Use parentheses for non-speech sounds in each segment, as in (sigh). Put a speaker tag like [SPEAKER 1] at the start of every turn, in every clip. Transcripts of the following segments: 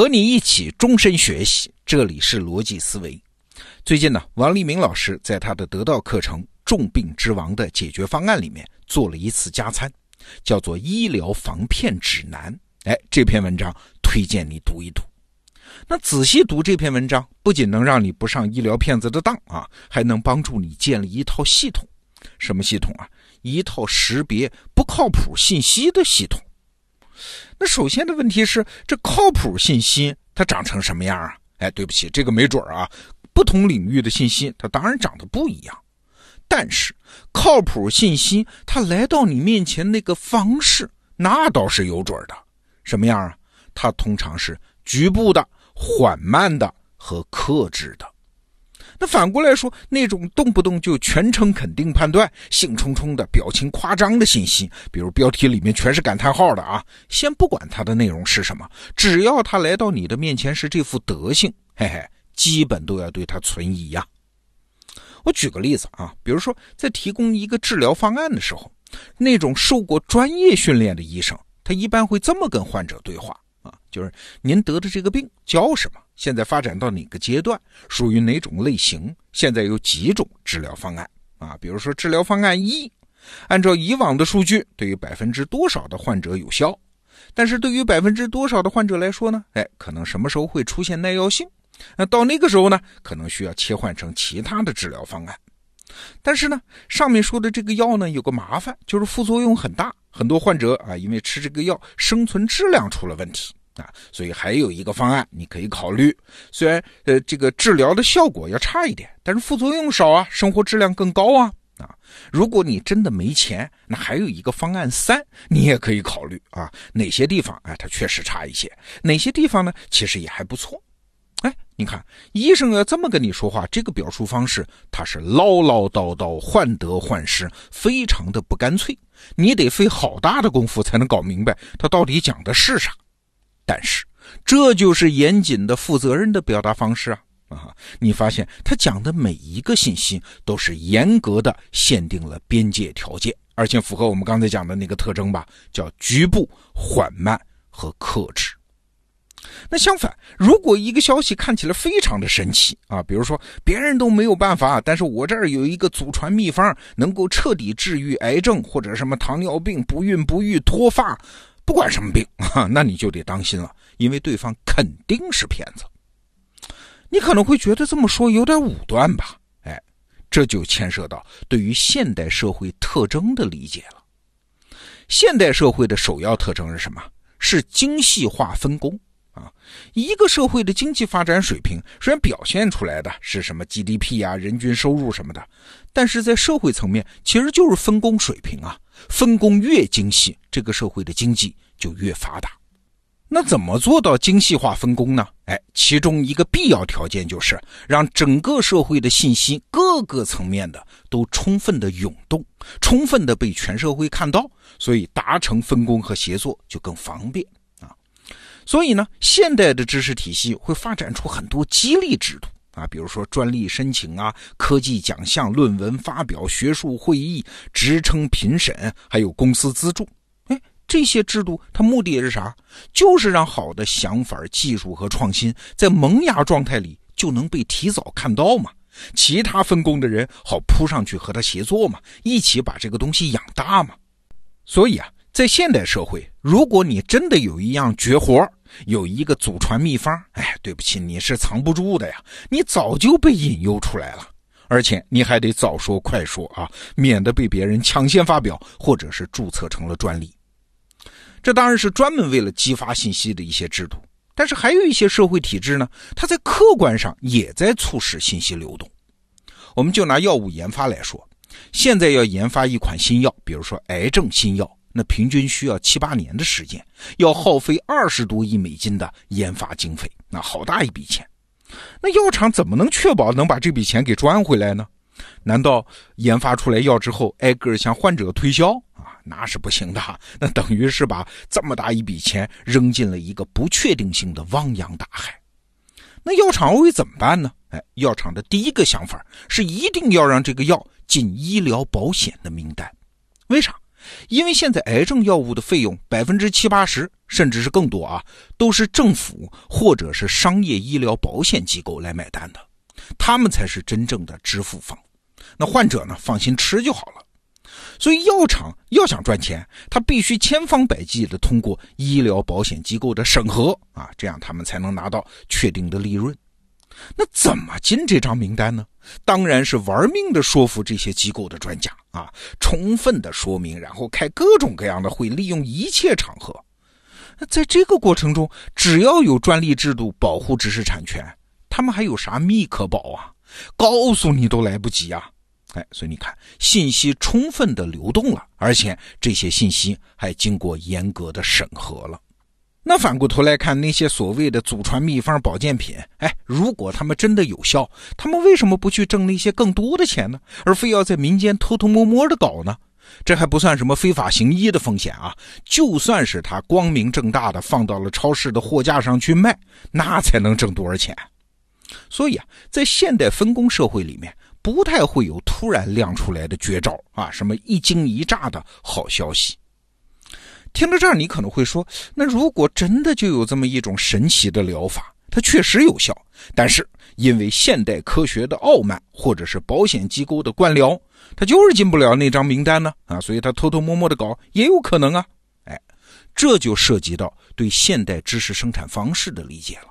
[SPEAKER 1] 和你一起终身学习，这里是逻辑思维。最近呢，王立明老师在他的得到课程《重病之王的解决方案》里面做了一次加餐，叫做《医疗防骗指南》。哎，这篇文章推荐你读一读。那仔细读这篇文章，不仅能让你不上医疗骗子的当啊，还能帮助你建立一套系统。什么系统啊？一套识别不靠谱信息的系统。那首先的问题是，这靠谱信息它长成什么样啊？哎，对不起，这个没准啊。不同领域的信息，它当然长得不一样。但是，靠谱信息它来到你面前那个方式，那倒是有准的。什么样啊？它通常是局部的、缓慢的和克制的。那反过来说，那种动不动就全程肯定判断、兴冲冲的表情夸张的信息，比如标题里面全是感叹号的啊，先不管它的内容是什么，只要它来到你的面前是这副德行，嘿嘿，基本都要对它存疑呀。我举个例子啊，比如说在提供一个治疗方案的时候，那种受过专业训练的医生，他一般会这么跟患者对话。啊，就是您得的这个病叫什么？现在发展到哪个阶段？属于哪种类型？现在有几种治疗方案啊？比如说治疗方案一，按照以往的数据，对于百分之多少的患者有效？但是对于百分之多少的患者来说呢？哎，可能什么时候会出现耐药性？那到那个时候呢，可能需要切换成其他的治疗方案。但是呢，上面说的这个药呢，有个麻烦，就是副作用很大。很多患者啊，因为吃这个药，生存质量出了问题啊，所以还有一个方案你可以考虑。虽然呃这个治疗的效果要差一点，但是副作用少啊，生活质量更高啊啊！如果你真的没钱，那还有一个方案三，你也可以考虑啊。哪些地方哎，它确实差一些，哪些地方呢，其实也还不错。哎，你看，医生要这么跟你说话，这个表述方式，他是唠唠叨叨、患得患失，非常的不干脆。你得费好大的功夫才能搞明白他到底讲的是啥。但是，这就是严谨的、负责任的表达方式啊！啊，你发现他讲的每一个信息都是严格的限定了边界条件，而且符合我们刚才讲的那个特征吧，叫局部、缓慢和克制。那相反，如果一个消息看起来非常的神奇啊，比如说别人都没有办法，但是我这儿有一个祖传秘方，能够彻底治愈癌症或者什么糖尿病、不孕不育、脱发，不管什么病 (laughs) 啊，那你就得当心了，因为对方肯定是骗子。你可能会觉得这么说有点武断吧？哎，这就牵涉到对于现代社会特征的理解了。现代社会的首要特征是什么？是精细化分工。啊，一个社会的经济发展水平虽然表现出来的是什么 GDP 啊、人均收入什么的，但是在社会层面其实就是分工水平啊。分工越精细，这个社会的经济就越发达。那怎么做到精细化分工呢？哎，其中一个必要条件就是让整个社会的信息各个层面的都充分的涌动，充分的被全社会看到，所以达成分工和协作就更方便。所以呢，现代的知识体系会发展出很多激励制度啊，比如说专利申请啊、科技奖项、论文发表、学术会议、职称评审，还有公司资助。哎，这些制度它目的是啥？就是让好的想法、技术和创新在萌芽状态里就能被提早看到嘛，其他分工的人好扑上去和他协作嘛，一起把这个东西养大嘛。所以啊。在现代社会，如果你真的有一样绝活，有一个祖传秘方，哎，对不起，你是藏不住的呀，你早就被引诱出来了，而且你还得早说快说啊，免得被别人抢先发表，或者是注册成了专利。这当然是专门为了激发信息的一些制度，但是还有一些社会体制呢，它在客观上也在促使信息流动。我们就拿药物研发来说，现在要研发一款新药，比如说癌症新药。那平均需要七八年的时间，要耗费二十多亿美金的研发经费，那好大一笔钱。那药厂怎么能确保能把这笔钱给赚回来呢？难道研发出来药之后挨个向患者推销啊？那是不行的。那等于是把这么大一笔钱扔进了一个不确定性的汪洋大海。那药厂会怎么办呢？哎，药厂的第一个想法是一定要让这个药进医疗保险的名单。为啥？因为现在癌症药物的费用百分之七八十，甚至是更多啊，都是政府或者是商业医疗保险机构来买单的，他们才是真正的支付方。那患者呢，放心吃就好了。所以药厂要想赚钱，他必须千方百计的通过医疗保险机构的审核啊，这样他们才能拿到确定的利润。那怎么进这张名单呢？当然是玩命的说服这些机构的专家啊，充分的说明，然后开各种各样的会，利用一切场合。那在这个过程中，只要有专利制度保护知识产权，他们还有啥密可保啊？告诉你都来不及啊！哎，所以你看，信息充分的流动了，而且这些信息还经过严格的审核了。那反过头来看，那些所谓的祖传秘方保健品，哎，如果他们真的有效，他们为什么不去挣那些更多的钱呢？而非要在民间偷偷摸摸的搞呢？这还不算什么非法行医的风险啊！就算是他光明正大的放到了超市的货架上去卖，那才能挣多少钱？所以啊，在现代分工社会里面，不太会有突然亮出来的绝招啊，什么一惊一乍的好消息。听到这儿，你可能会说，那如果真的就有这么一种神奇的疗法，它确实有效，但是因为现代科学的傲慢，或者是保险机构的官僚，它就是进不了那张名单呢？啊，所以他偷偷摸摸的搞也有可能啊。哎，这就涉及到对现代知识生产方式的理解了。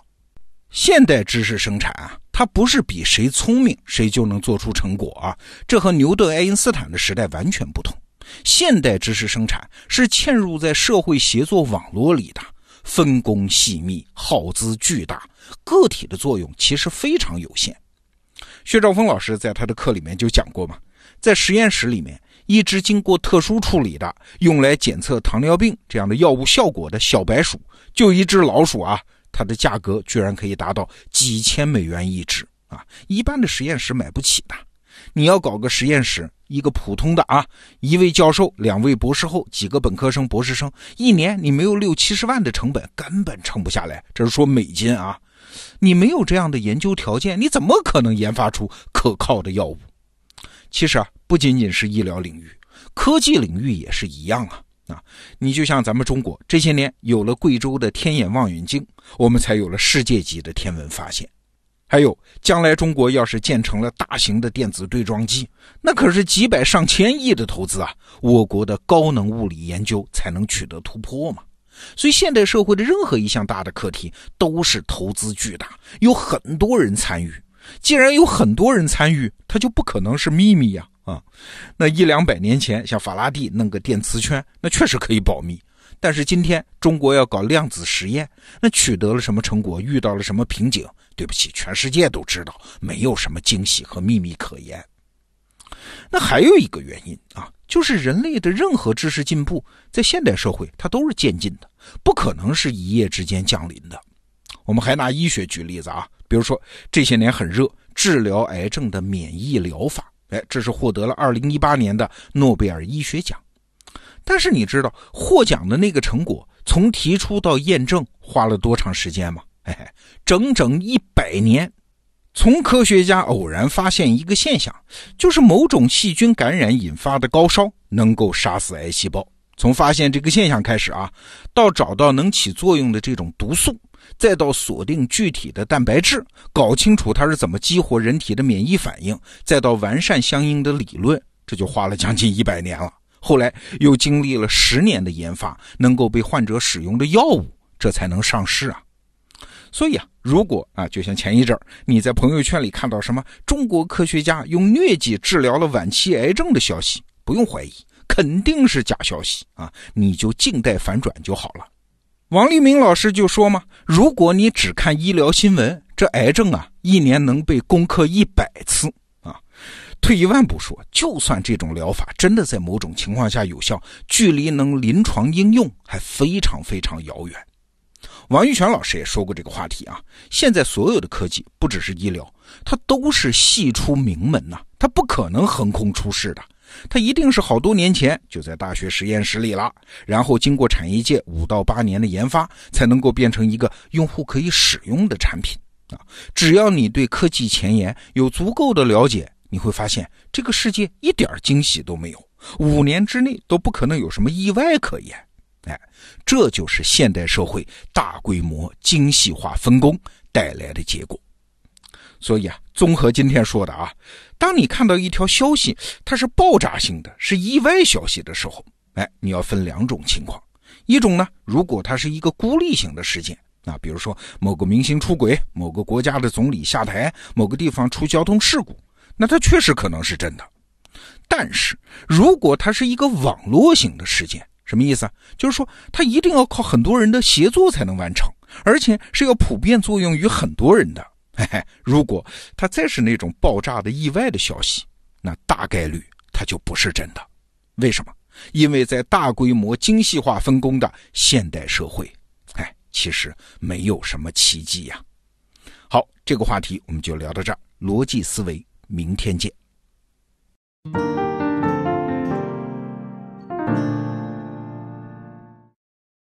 [SPEAKER 1] 现代知识生产啊，它不是比谁聪明谁就能做出成果啊，这和牛顿、爱因斯坦的时代完全不同。现代知识生产是嵌入在社会协作网络里的，分工细密，耗资巨大，个体的作用其实非常有限。薛兆丰老师在他的课里面就讲过嘛，在实验室里面，一只经过特殊处理的，用来检测糖尿病这样的药物效果的小白鼠，就一只老鼠啊。它的价格居然可以达到几千美元一只啊！一般的实验室买不起的。你要搞个实验室，一个普通的啊，一位教授、两位博士后、几个本科生、博士生，一年你没有六七十万的成本，根本撑不下来。这是说美金啊！你没有这样的研究条件，你怎么可能研发出可靠的药物？其实啊，不仅仅是医疗领域，科技领域也是一样啊。啊，你就像咱们中国这些年有了贵州的天眼望远镜，我们才有了世界级的天文发现。还有，将来中国要是建成了大型的电子对撞机，那可是几百上千亿的投资啊！我国的高能物理研究才能取得突破嘛。所以，现代社会的任何一项大的课题都是投资巨大，有很多人参与。既然有很多人参与，它就不可能是秘密呀。啊，那一两百年前，像法拉第弄个电磁圈，那确实可以保密。但是今天中国要搞量子实验，那取得了什么成果，遇到了什么瓶颈？对不起，全世界都知道，没有什么惊喜和秘密可言。那还有一个原因啊，就是人类的任何知识进步，在现代社会它都是渐进的，不可能是一夜之间降临的。我们还拿医学举例子啊，比如说这些年很热，治疗癌症的免疫疗法。哎，这是获得了二零一八年的诺贝尔医学奖，但是你知道获奖的那个成果从提出到验证花了多长时间吗？嘿，(laughs) 整整一百年。从科学家偶然发现一个现象，就是某种细菌感染引发的高烧能够杀死癌细胞。从发现这个现象开始啊，到找到能起作用的这种毒素。再到锁定具体的蛋白质，搞清楚它是怎么激活人体的免疫反应，再到完善相应的理论，这就花了将近一百年了。后来又经历了十年的研发，能够被患者使用的药物，这才能上市啊。所以啊，如果啊，就像前一阵儿你在朋友圈里看到什么中国科学家用疟疾治疗了晚期癌症的消息，不用怀疑，肯定是假消息啊，你就静待反转就好了。王立明老师就说嘛：“如果你只看医疗新闻，这癌症啊，一年能被攻克一百次啊。退一万步说，就算这种疗法真的在某种情况下有效，距离能临床应用还非常非常遥远。”王玉泉老师也说过这个话题啊。现在所有的科技，不只是医疗，它都是系出名门呐，它不可能横空出世的。它一定是好多年前就在大学实验室里了，然后经过产业界五到八年的研发，才能够变成一个用户可以使用的产品啊！只要你对科技前沿有足够的了解，你会发现这个世界一点惊喜都没有，五年之内都不可能有什么意外可言。哎，这就是现代社会大规模精细化分工带来的结果。所以啊，综合今天说的啊，当你看到一条消息它是爆炸性的、是意外消息的时候，哎，你要分两种情况。一种呢，如果它是一个孤立型的事件啊，比如说某个明星出轨、某个国家的总理下台、某个地方出交通事故，那它确实可能是真的。但是如果它是一个网络型的事件，什么意思？就是说它一定要靠很多人的协作才能完成，而且是要普遍作用于很多人的。嘿嘿，如果它再是那种爆炸的意外的消息，那大概率它就不是真的。为什么？因为在大规模精细化分工的现代社会，哎，其实没有什么奇迹呀。好，这个话题我们就聊到这儿。逻辑思维，明天见。